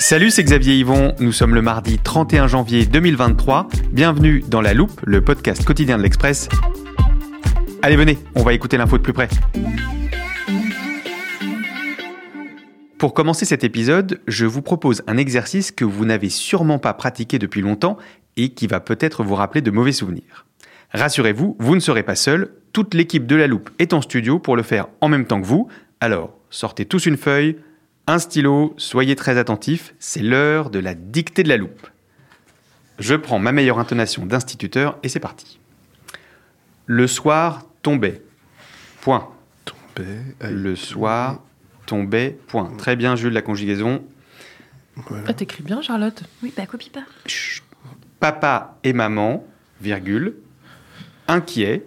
Salut, c'est Xavier Yvon. Nous sommes le mardi 31 janvier 2023. Bienvenue dans La Loupe, le podcast quotidien de l'Express. Allez, venez, on va écouter l'info de plus près. Pour commencer cet épisode, je vous propose un exercice que vous n'avez sûrement pas pratiqué depuis longtemps et qui va peut-être vous rappeler de mauvais souvenirs. Rassurez-vous, vous ne serez pas seul, toute l'équipe de la loupe est en studio pour le faire en même temps que vous. Alors, sortez tous une feuille, un stylo, soyez très attentifs, c'est l'heure de la dictée de la loupe. Je prends ma meilleure intonation d'instituteur et c'est parti. Le soir tombait. Point. Tombait. Le soir tombait. Point. Très bien, Jules, la conjugaison. Ah, t'écris bien, Charlotte Oui, bah copie pas. Chut. Papa et maman, virgule. Inquiet,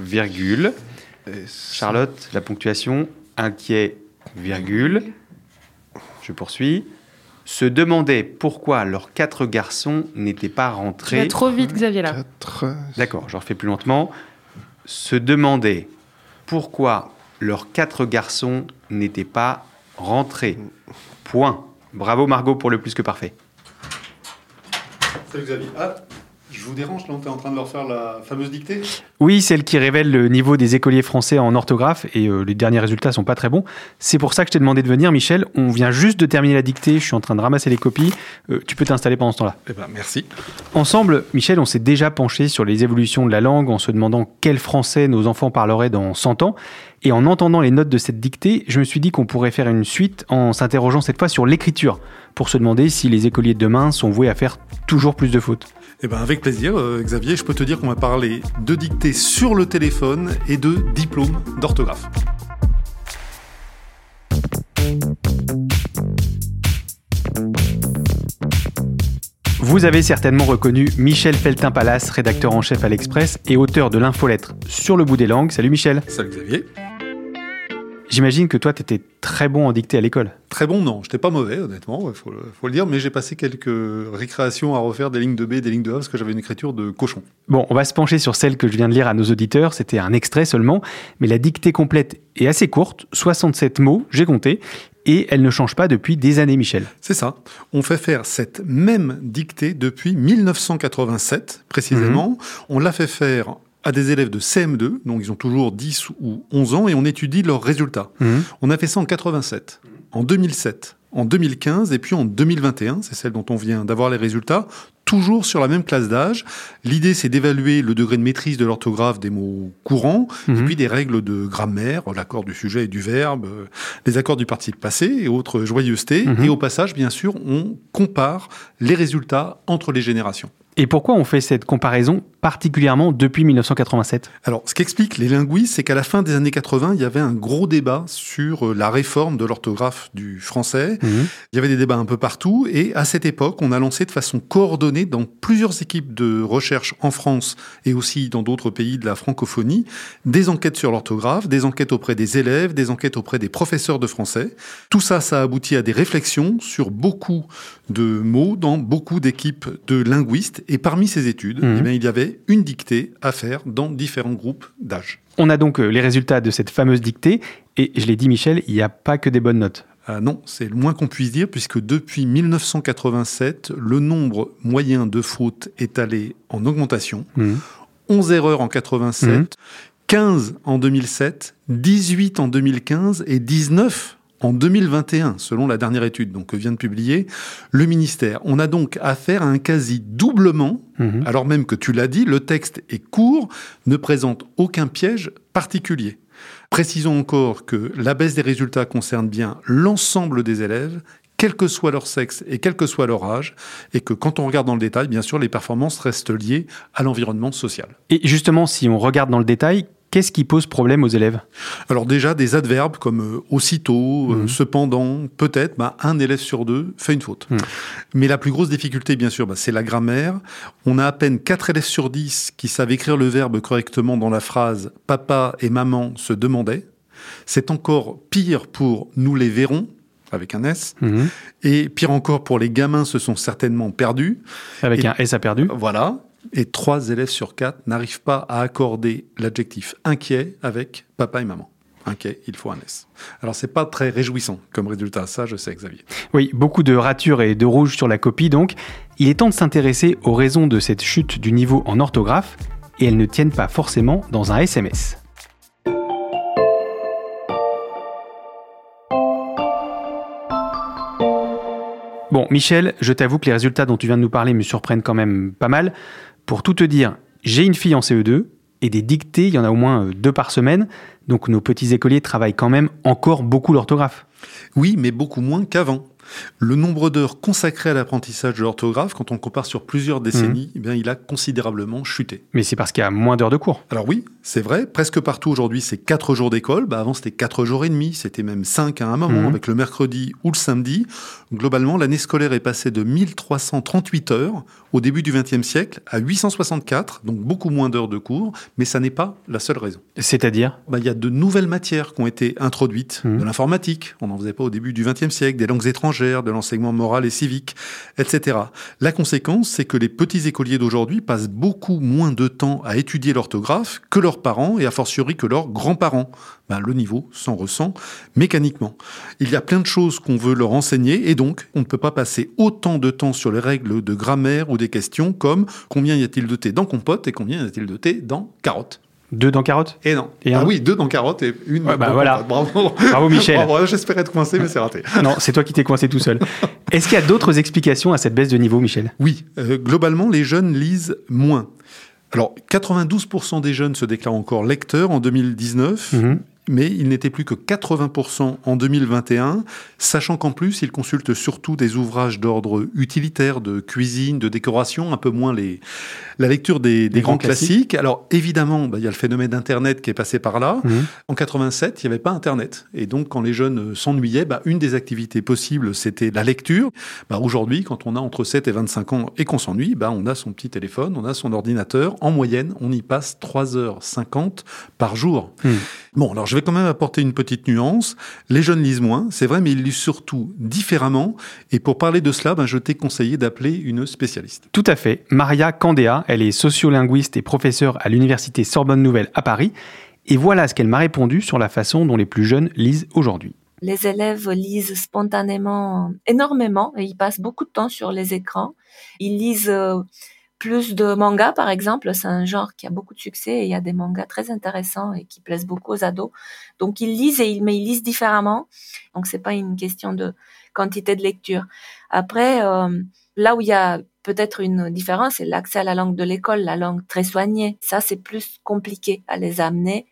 virgule. Charlotte, la ponctuation. Inquiet, virgule. Je poursuis. Se demandait pourquoi leurs quatre garçons n'étaient pas Tu vas rentrés. trop vite, Xavier, là. Quatre. D'accord, je refais plus lentement. Se demandait pourquoi leurs quatre garçons n'étaient pas rentrés. Point. Bravo Margot pour le plus que parfait. Salut Xavier. Ah, je vous dérange là, on est en train de leur faire la fameuse dictée? Oui, celle qui révèle le niveau des écoliers français en orthographe et euh, les derniers résultats sont pas très bons. C'est pour ça que je t'ai demandé de venir, Michel. On vient juste de terminer la dictée, je suis en train de ramasser les copies. Euh, tu peux t'installer pendant ce temps-là. Eh ben merci. Ensemble, Michel, on s'est déjà penché sur les évolutions de la langue en se demandant quel français nos enfants parleraient dans 100 ans. Et en entendant les notes de cette dictée, je me suis dit qu'on pourrait faire une suite en s'interrogeant cette fois sur l'écriture, pour se demander si les écoliers de demain sont voués à faire toujours plus de fautes. Eh ben avec plaisir euh, Xavier, je peux te dire qu'on va parler de dictée sur le téléphone et de diplôme d'orthographe. Vous avez certainement reconnu Michel Feltin-Palas, rédacteur en chef à l'Express et auteur de l'infolettre Sur le bout des langues. Salut Michel. Salut Xavier. J'imagine que toi, tu étais très bon en dictée à l'école. Très bon, non, j'étais pas mauvais honnêtement, il faut, le- faut le dire, mais j'ai passé quelques récréations à refaire des lignes de B, des lignes de A parce que j'avais une écriture de cochon. Bon, on va se pencher sur celle que je viens de lire à nos auditeurs. C'était un extrait seulement, mais la dictée complète est assez courte, 67 mots, j'ai compté, et elle ne change pas depuis des années, Michel. C'est ça. On fait faire cette même dictée depuis 1987, précisément. On l'a fait faire à des élèves de CM2, donc ils ont toujours 10 ou 11 ans, et on étudie leurs résultats. Mhm. On a fait ça en 87, en 2007, en 2015, et puis en 2021, c'est celle dont on vient d'avoir les résultats, toujours sur la même classe d'âge. L'idée, c'est d'évaluer le degré de maîtrise de l'orthographe des mots courants, et Mhm. puis des règles de grammaire, l'accord du sujet et du verbe, euh, les accords du participe passé et autres joyeusetés. Mhm. Et au passage, bien sûr, on compare les résultats entre les générations. Et pourquoi on fait cette comparaison particulièrement depuis 1987 Alors, ce qu'expliquent les linguistes, c'est qu'à la fin des années 80, il y avait un gros débat sur euh, la réforme de l'orthographe du français. Mhm. Il y avait des débats un peu partout, et à cette époque, on a lancé de façon coordonnée dans plusieurs équipes de recherche en France et aussi dans d'autres pays de la francophonie, des enquêtes sur l'orthographe, des enquêtes auprès des élèves, des enquêtes auprès des professeurs de français. Tout ça, ça a abouti à des réflexions sur beaucoup de mots dans beaucoup d'équipes de linguistes, et parmi ces études, Mhm. eh bien, il y avait une dictée à faire dans différents groupes d'âge. On a donc euh, les résultats de cette fameuse dictée, et je l'ai dit, Michel, il n'y a pas que des bonnes notes. Ah non, c'est le moins qu'on puisse dire, puisque depuis 1987, le nombre moyen de fautes est allé en augmentation. Mhm. 11 erreurs en 87, Mhm. 15 en 2007, 18 en 2015 et 19 en 2021, selon la dernière étude donc, que vient de publier le ministère. On a donc affaire à un quasi-doublement, Mhm. alors même que tu l'as dit, le texte est court, ne présente aucun piège particulier. Précisons encore que la baisse des résultats concerne bien l'ensemble des élèves, quel que soit leur sexe et quel que soit leur âge, et que quand on regarde dans le détail, bien sûr, les performances restent liées à l'environnement social. Et justement, si on regarde dans le détail, Qu'est-ce qui pose problème aux élèves? Alors déjà, des adverbes comme euh, aussitôt, euh, Mhm. cependant, peut-être, bah, un élève sur deux fait une faute. Mhm. Mais la plus grosse difficulté, bien sûr, bah, c'est la grammaire. On a à peine 4 élèves sur 10 qui savent écrire le verbe correctement dans la phrase « papa et maman se demandaient ». C'est encore pire pour « nous les verrons » avec un S. Mhm. Et pire encore pour les gamins se sont certainement perdus. Avec Et- un S à perdu. Voilà. Et trois élèves sur quatre n'arrivent pas à accorder l'adjectif inquiet avec papa et maman. Inquiet, il faut un S. Alors c'est pas très réjouissant comme résultat, ça je sais Xavier. Oui, beaucoup de ratures et de rouge sur la copie, donc il est temps de s'intéresser aux raisons de cette chute du niveau en orthographe, et elles ne tiennent pas forcément dans un SMS. Bon, Michel, je t'avoue que les résultats dont tu viens de nous parler me surprennent quand même pas mal. Pour tout te dire, j'ai une fille en CE2 et des dictées, il y en a au moins euh, deux par semaine, donc nos petits écoliers travaillent quand même encore beaucoup l'orthographe. Oui, mais beaucoup moins qu'avant. Le nombre d'heures consacrées à l'apprentissage de l'orthographe, quand on le compare sur plusieurs décennies, eh bien, il a considérablement chuté. Mais c'est parce qu'il y a moins d'heures de cours. Alors oui, c'est vrai, presque partout aujourd'hui c'est 4 jours d'école, bah avant c'était 4 jours et demi, c'était même 5 à un moment Mhm. avec le mercredi ou le samedi. Globalement, l'année scolaire est passée de 1338 heures au début du XXe siècle à 864, donc beaucoup moins d'heures de cours, mais ça n'est pas la seule raison. C'est-à-dire? Bah, il y a de nouvelles matières qui ont été introduites, Mhm. de l'informatique, on n'en faisait pas au début du XXe siècle, des langues étrangères, de l'enseignement moral et civique, etc. La conséquence, c'est que les petits écoliers d'aujourd'hui passent beaucoup moins de temps à étudier l'orthographe que leurs parents et a fortiori que leurs grands-parents. Ben, le niveau s'en ressent mécaniquement. Il y a plein de choses qu'on veut leur enseigner et donc on ne peut pas passer autant de temps sur les règles de grammaire ou des questions comme combien y a-t-il de thé dans compote et combien y a-t-il de thé dans carotte. Deux dans carotte Et non. Et ah un oui, deux dans carotte et une Ouais, bah dans voilà. Bravo. Bravo Michel J'espérais être coincé, mais c'est raté. Non, c'est toi qui t'es coincé tout seul. Est-ce qu'il y a d'autres explications à cette baisse de niveau, Michel? Oui, euh, globalement, les jeunes lisent moins. Alors, 92% des jeunes se déclarent encore lecteurs en 2019, Mhm. Mais il n'était plus que 80% en 2021, sachant qu'en plus, ils consultent surtout des ouvrages d'ordre utilitaire, de cuisine, de décoration, un peu moins les, la lecture des, grands grands classiques. classiques. Alors, évidemment, bah, il y a le phénomène d'Internet qui est passé par là. Mhm. En 87, il n'y avait pas Internet. Et donc, quand les jeunes s'ennuyaient, bah, une des activités possibles, c'était la lecture. Bah, Aujourd'hui, quand on a entre 7 et 25 ans et qu'on s'ennuie, bah, on a son petit téléphone, on a son ordinateur. En moyenne, on y passe 3h50 par jour. Mhm. Bon, alors je vais quand même apporter une petite nuance. Les jeunes lisent moins, c'est vrai, mais ils lisent surtout différemment. Et pour parler de cela, bah, je t'ai conseillé d'appeler une spécialiste. Tout à fait. Maria Candéa, elle est sociolinguiste et professeure à l'université Sorbonne Nouvelle à Paris. Et voilà ce qu'elle m'a répondu sur la façon dont les plus jeunes lisent aujourd'hui. Les élèves lisent spontanément énormément et ils passent beaucoup de temps sur les écrans. Ils lisent euh, plus de mangas, par exemple. C'est un genre qui a beaucoup de succès et il y a des mangas très intéressants et qui plaisent beaucoup aux ados. Donc ils lisent, et ils, mais ils lisent différemment. Donc c'est pas une question de quantité de lecture. Après, euh, là où il y a peut-être une différence, c'est l'accès à la langue de l'école, la langue très soignée. Ça, c'est plus compliqué à les amener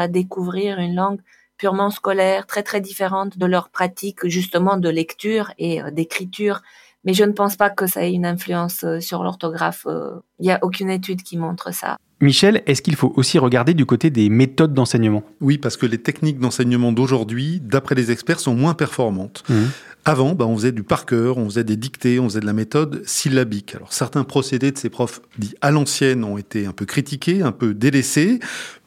à découvrir une langue purement scolaire, très très différente de leur pratique justement de lecture et euh, d'écriture. Mais je ne pense pas que ça ait une influence euh, sur l'orthographe. euh, Il n'y a aucune étude qui montre ça. Michel, est-ce qu'il faut aussi regarder du côté des méthodes d'enseignement? Oui, parce que les techniques d'enseignement d'aujourd'hui, d'après les experts, sont moins performantes. Mhm. Avant, bah, on faisait du par cœur, on faisait des dictées, on faisait de la méthode syllabique. Alors certains procédés de ces profs dits à l'ancienne ont été un peu critiqués, un peu délaissés.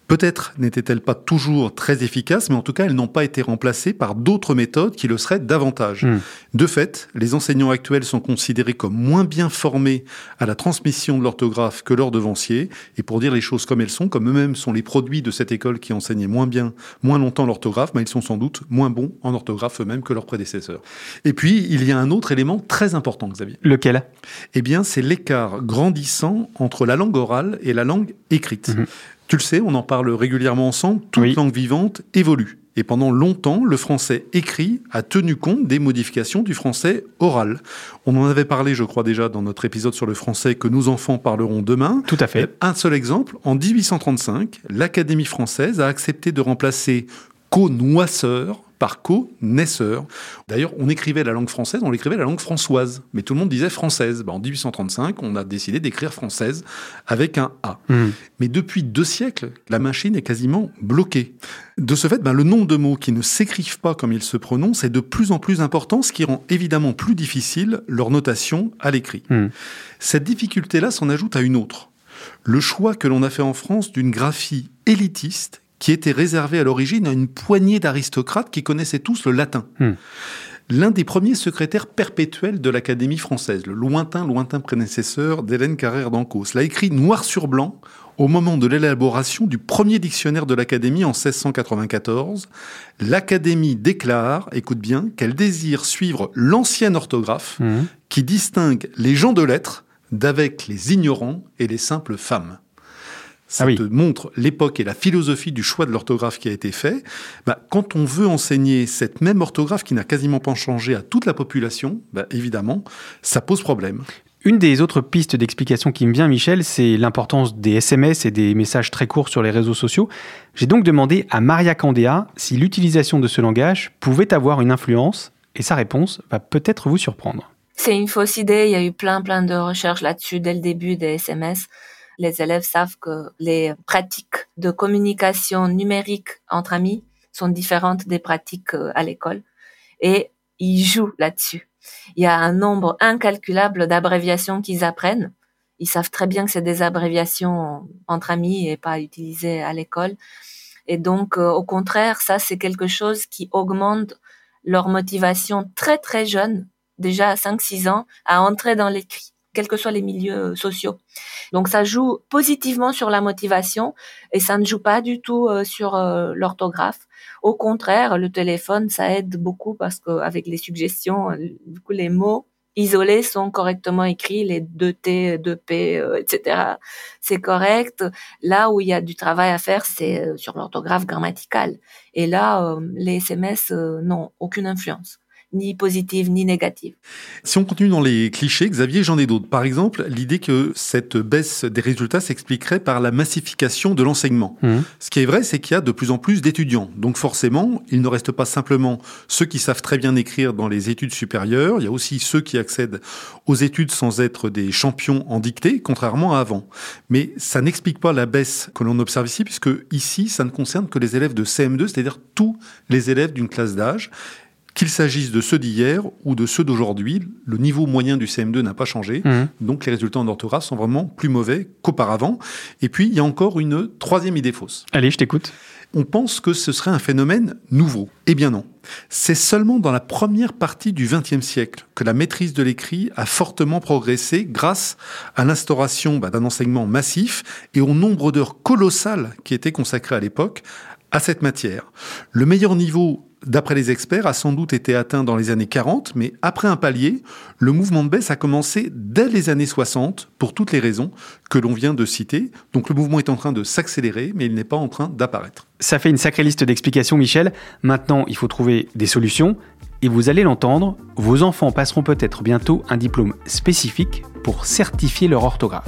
Peut-être n'étaient-elles pas toujours très efficaces, mais en tout cas, elles n'ont pas été remplacées par d'autres méthodes qui le seraient davantage. Hmm. De fait, les enseignants actuels sont considérés comme moins bien formés à la transmission de l'orthographe que leurs devanciers. Et pour dire les choses comme elles sont, comme eux-mêmes sont les produits de cette école qui enseignait moins bien, moins longtemps l'orthographe, bah, ils sont sans doute moins bons en orthographe eux-mêmes que leurs prédécesseurs. Et puis, il y a un autre élément très important, Xavier. Lequel? Eh bien, c'est l'écart grandissant entre la langue orale et la langue écrite. Mhm. Tu le sais, on en parle régulièrement ensemble, toute Oui. langue vivante évolue. Et pendant longtemps, le français écrit a tenu compte des modifications du français oral. On en avait parlé, je crois déjà, dans notre épisode sur le français que nos enfants parleront demain. Tout à fait. Un seul exemple, en 1835, l'Académie française a accepté de remplacer connoisseur par connaisseurs. D'ailleurs, on écrivait la langue française, on l'écrivait la langue françoise, mais tout le monde disait française. Ben, en 1835, on a décidé d'écrire française avec un A. Mmh. Mais depuis deux siècles, la machine est quasiment bloquée. De ce fait, ben, le nombre de mots qui ne s'écrivent pas comme ils se prononcent est de plus en plus important, ce qui rend évidemment plus difficile leur notation à l'écrit. Hmm. Cette difficulté-là s'en ajoute à une autre. Le choix que l'on a fait en France d'une graphie élitiste qui était réservée à l'origine à une poignée d'aristocrates qui connaissaient tous le latin. Hmm. L'un des premiers secrétaires perpétuels de l'Académie française, le lointain, lointain prédécesseur d'Hélène Carrère d'Ancos, l'a écrit noir sur blanc au moment de l'élaboration du premier dictionnaire de l'Académie en 1694. L'Académie déclare, écoute bien, qu'elle désire suivre l'ancienne orthographe Mmh. qui distingue les gens de lettres d'avec les ignorants et les simples femmes. Ça Ah oui. te montre l'époque et la philosophie du choix de l'orthographe qui a été fait. Bah, quand on veut enseigner cette même orthographe qui n'a quasiment pas changé à toute la population, bah, évidemment, ça pose problème. Une des autres pistes d'explication qui me vient, Michel, c'est l'importance des SMS et des messages très courts sur les réseaux sociaux. J'ai donc demandé à Maria Candéa si l'utilisation de ce langage pouvait avoir une influence, et sa réponse va peut-être vous surprendre. C'est une fausse idée. Il y a eu plein, plein de recherches là-dessus dès le début des SMS. Les élèves savent que les pratiques de communication numérique entre amis sont différentes des pratiques euh, à l'école et ils jouent là-dessus. Il y a un nombre incalculable d'abréviations qu'ils apprennent. Ils savent très bien que c'est des abréviations entre amis et pas utilisées à l'école. Et donc, euh, au contraire, ça, c'est quelque chose qui augmente leur motivation très, très jeune déjà à 5-6 ans à entrer dans l'écrit, quels que soient les milieux sociaux. Donc ça joue positivement sur la motivation et ça ne joue pas du tout euh, sur euh, l'orthographe. Au contraire, le téléphone, ça aide beaucoup parce qu'avec les suggestions, euh, du coup, les mots isolés sont correctement écrits, les 2T, 2P, euh, etc. C'est correct. Là où il y a du travail à faire, c'est euh, sur l'orthographe grammaticale. Et là, euh, les SMS euh, n'ont aucune influence ni positive ni négative. Si on continue dans les clichés, Xavier, j'en ai d'autres. Par exemple, l'idée que cette baisse des résultats s'expliquerait par la massification de l'enseignement. Mmh. Ce qui est vrai, c'est qu'il y a de plus en plus d'étudiants. Donc forcément, il ne reste pas simplement ceux qui savent très bien écrire dans les études supérieures, il y a aussi ceux qui accèdent aux études sans être des champions en dictée, contrairement à avant. Mais ça n'explique pas la baisse que l'on observe ici, puisque ici, ça ne concerne que les élèves de CM2, c'est-à-dire tous les élèves d'une classe d'âge. Qu'il s'agisse de ceux d'hier ou de ceux d'aujourd'hui, le niveau moyen du CM2 n'a pas changé. Mmh. Donc les résultats en orthographe sont vraiment plus mauvais qu'auparavant. Et puis il y a encore une troisième idée fausse. Allez, je t'écoute. On pense que ce serait un phénomène nouveau. Eh bien non. C'est seulement dans la première partie du XXe siècle que la maîtrise de l'écrit a fortement progressé grâce à l'instauration bah, d'un enseignement massif et au nombre d'heures colossales qui étaient consacrées à l'époque à cette matière. Le meilleur niveau d'après les experts, a sans doute été atteint dans les années 40, mais après un palier, le mouvement de baisse a commencé dès les années 60 pour toutes les raisons que l'on vient de citer. Donc le mouvement est en train de s'accélérer, mais il n'est pas en train d'apparaître. Ça fait une sacrée liste d'explications, Michel. Maintenant, il faut trouver des solutions. Et vous allez l'entendre, vos enfants passeront peut-être bientôt un diplôme spécifique pour certifier leur orthographe.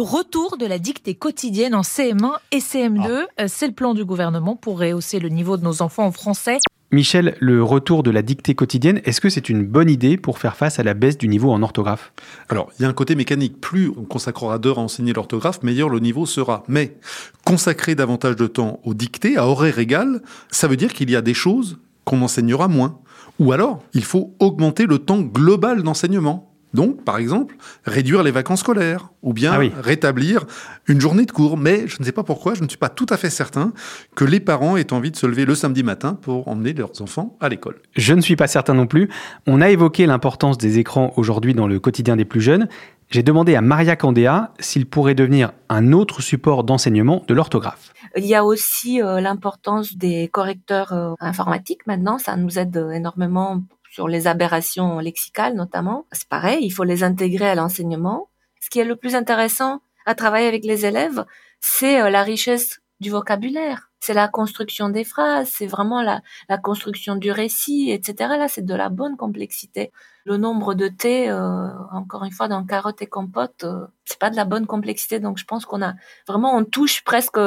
Le retour de la dictée quotidienne en CM1 et CM2, euh, c'est le plan du gouvernement pour rehausser le niveau de nos enfants en français. Michel, le retour de la dictée quotidienne, est-ce que c'est une bonne idée pour faire face à la baisse du niveau en orthographe? Alors, il y a un côté mécanique. Plus on consacrera d'heures à enseigner l'orthographe, meilleur le niveau sera. Mais consacrer davantage de temps aux dictées à horaire égal, ça veut dire qu'il y a des choses qu'on enseignera moins. Ou alors, il faut augmenter le temps global d'enseignement. Donc, par exemple, réduire les vacances scolaires ou bien Ah oui. rétablir une journée de cours. Mais je ne sais pas pourquoi, je ne suis pas tout à fait certain que les parents aient envie de se lever le samedi matin pour emmener leurs enfants à l'école. Je ne suis pas certain non plus. On a évoqué l'importance des écrans aujourd'hui dans le quotidien des plus jeunes. J'ai demandé à Maria Candéa s'il pourrait devenir un autre support d'enseignement de l'orthographe. Il y a aussi euh, l'importance des correcteurs euh, informatiques maintenant. Ça nous aide euh, énormément sur les aberrations lexicales notamment. C'est pareil, il faut les intégrer à l'enseignement. Ce qui est le plus intéressant à travailler avec les élèves, c'est euh, la richesse du vocabulaire. C'est la construction des phrases, c'est vraiment la, la construction du récit, etc. Là, c'est de la bonne complexité. Le nombre de T, euh, encore une fois, dans carottes et compote, euh, c'est pas de la bonne complexité. Donc, je pense qu'on a vraiment, on touche presque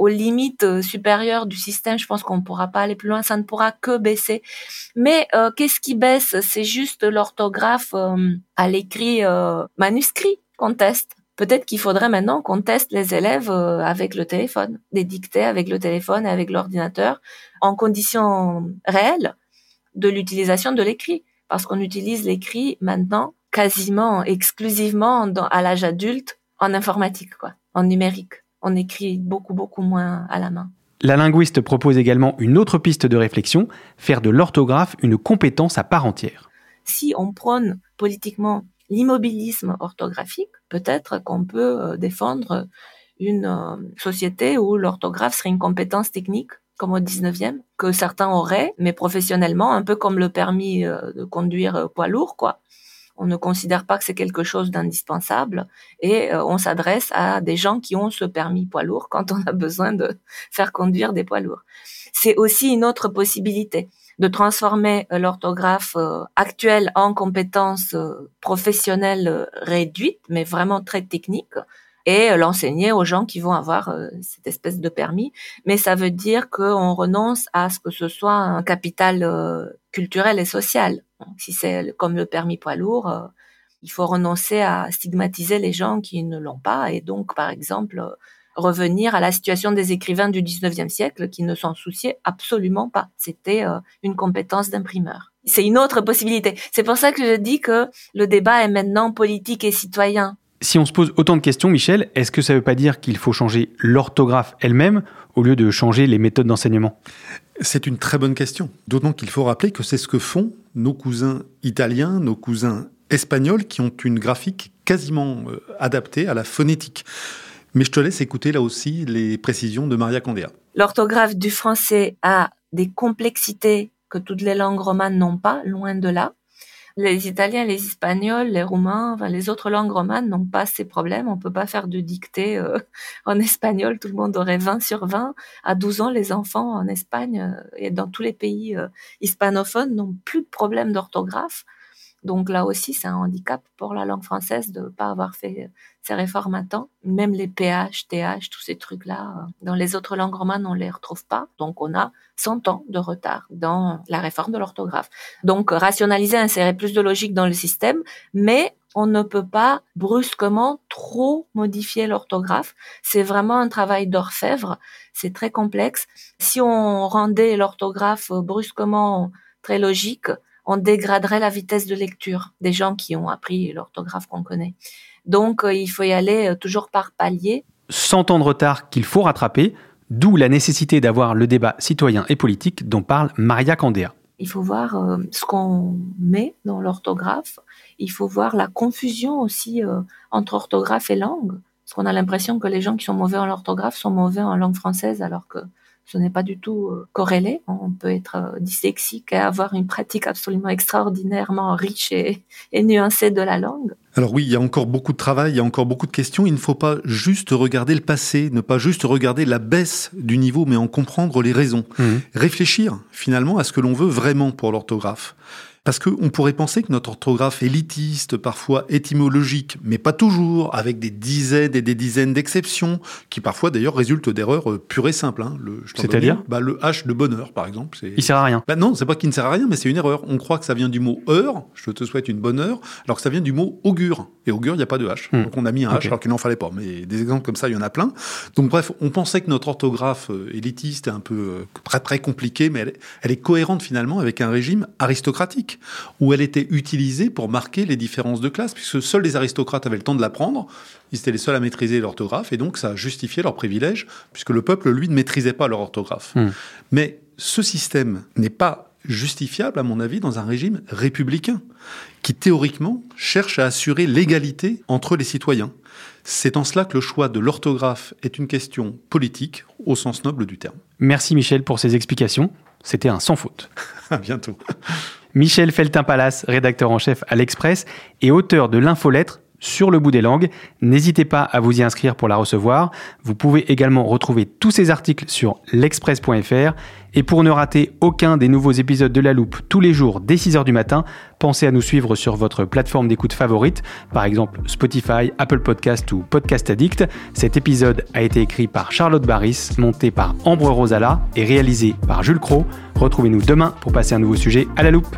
aux limites euh, supérieures du système. Je pense qu'on ne pourra pas aller plus loin. Ça ne pourra que baisser. Mais euh, qu'est-ce qui baisse? C'est juste l'orthographe euh, à l'écrit euh, manuscrit qu'on teste. Peut-être qu'il faudrait maintenant qu'on teste les élèves euh, avec le téléphone, des dictées avec le téléphone et avec l'ordinateur, en conditions réelles de l'utilisation de l'écrit. Parce qu'on utilise l'écrit maintenant quasiment exclusivement dans, à l'âge adulte en informatique, quoi, en numérique. On écrit beaucoup, beaucoup moins à la main. La linguiste propose également une autre piste de réflexion, faire de l'orthographe une compétence à part entière. Si on prône politiquement l'immobilisme orthographique, peut-être qu'on peut euh, défendre une euh, société où l'orthographe serait une compétence technique, comme au 19e, que certains auraient, mais professionnellement, un peu comme le permis euh, de conduire poids lourd, quoi. On ne considère pas que c'est quelque chose d'indispensable et euh, on s'adresse à des gens qui ont ce permis poids lourd quand on a besoin de faire conduire des poids lourds. C'est aussi une autre possibilité de transformer euh, l'orthographe euh, actuelle en compétence professionnelle réduite, mais vraiment très technique, et euh, l'enseigner aux gens qui vont avoir euh, cette espèce de permis. Mais ça veut dire qu'on renonce à ce que ce soit un capital euh, culturel et social. Si c'est comme le permis poids lourd, il faut renoncer à stigmatiser les gens qui ne l'ont pas, et donc, par exemple, revenir à la situation des écrivains du 19e siècle qui ne s'en souciaient absolument pas. C'était une compétence d'imprimeur. C'est une autre possibilité. C'est pour ça que je dis que le débat est maintenant politique et citoyen. Si on se pose autant de questions, Michel, est-ce que ça ne veut pas dire qu'il faut changer l'orthographe elle-même au lieu de changer les méthodes d'enseignement? C'est une très bonne question. D'autant qu'il faut rappeler que c'est ce que font nos cousins italiens, nos cousins espagnols, qui ont une graphique quasiment euh, adaptée à la phonétique. Mais je te laisse écouter là aussi les précisions de Maria Candéa. L'orthographe du français a des complexités que toutes les langues romanes n'ont pas, loin de là. Les Italiens, les Espagnols, les Roumains, enfin, les autres langues romanes n'ont pas ces problèmes. On peut pas faire de dictée euh, en espagnol. Tout le monde aurait 20 sur 20. À 12 ans, les enfants en Espagne euh, et dans tous les pays euh, hispanophones n'ont plus de problème d'orthographe. Donc là aussi, c'est un handicap pour la langue française de ne pas avoir fait ces réformes à temps. Même les PH, TH, tous ces trucs-là, euh, dans les autres langues romanes, on les retrouve pas. Donc on a 100 ans de retard dans la réforme de l'orthographe. Donc rationaliser, insérer plus de logique dans le système, mais on ne peut pas brusquement trop modifier l'orthographe. C'est vraiment un travail d'orfèvre. C'est très complexe. Si on rendait l'orthographe brusquement très logique, on dégraderait la vitesse de lecture des gens qui ont appris l'orthographe qu'on connaît. Donc, euh, il faut y aller euh, toujours par palier. 100 ans de retard qu'il faut rattraper, d'où la nécessité d'avoir le débat citoyen et politique dont parle Maria Candéa. Il faut voir euh, ce qu'on met dans l'orthographe. Il faut voir la confusion aussi euh, entre orthographe et langue. Parce qu'on a l'impression que les gens qui sont mauvais en orthographe sont mauvais en langue française, alors que ce n'est pas du tout euh, corrélé. On peut être euh, dyslexique et avoir une pratique absolument extraordinairement riche et, et nuancée de la langue. Alors oui, il y a encore beaucoup de travail, il y a encore beaucoup de questions. Il ne faut pas juste regarder le passé, ne pas juste regarder la baisse du niveau, mais en comprendre les raisons. Mhm. Réfléchir finalement à ce que l'on veut vraiment pour l'orthographe. Parce qu'on pourrait penser que notre orthographe élitiste, parfois étymologique, mais pas toujours, avec des dizaines et des dizaines d'exceptions, qui parfois d'ailleurs résultent d'erreurs euh, pures et simples. hein. C'est-à-dire bah, Le H de bonheur, par exemple. Il sert à rien. bah non, c'est pas qu'il ne sert à rien, mais c'est une erreur. On croit que ça vient du mot heure, je te souhaite une bonne heure, alors que ça vient du mot augure. Et augure, il n'y a pas de H. Hmm. Donc on a mis un. H alors qu'il n'en fallait pas. Mais des exemples comme ça, il y en a plein. Donc bref, on pensait que notre orthographe euh, élitiste est un peu euh, très très compliquée, mais elle est cohérente finalement avec un régime aristocratique. Où elle était utilisée pour marquer les différences de classe, puisque seuls les aristocrates avaient le temps de l'apprendre. Ils étaient les seuls à maîtriser l'orthographe, et donc ça justifiait leur privilège, puisque le peuple, lui, ne maîtrisait pas leur orthographe. Hmm. Mais ce système n'est pas justifiable, à mon avis, dans un régime républicain, qui théoriquement cherche à assurer l'égalité entre les citoyens. C'est en cela que le choix de l'orthographe est une question politique au sens noble du terme. Merci Michel pour ces explications. C'était un sans faute. À bientôt. Michel Feltin-Palas, rédacteur en chef à l'Express et auteur de l'infolettre sur le bout des langues. N'hésitez pas à vous y inscrire pour la recevoir. Vous pouvez également retrouver tous ces articles sur l'express.fr. Et pour ne rater aucun des nouveaux épisodes de La Loupe tous les jours dès 6h du matin, pensez à nous suivre sur votre plateforme d'écoute favorite, par exemple Spotify, Apple Podcast ou Podcast Addict. Cet épisode a été écrit par Charlotte Barris, monté par Ambre Rosala et réalisé par Jules Cro. Retrouvez-nous demain pour passer un nouveau sujet à La Loupe.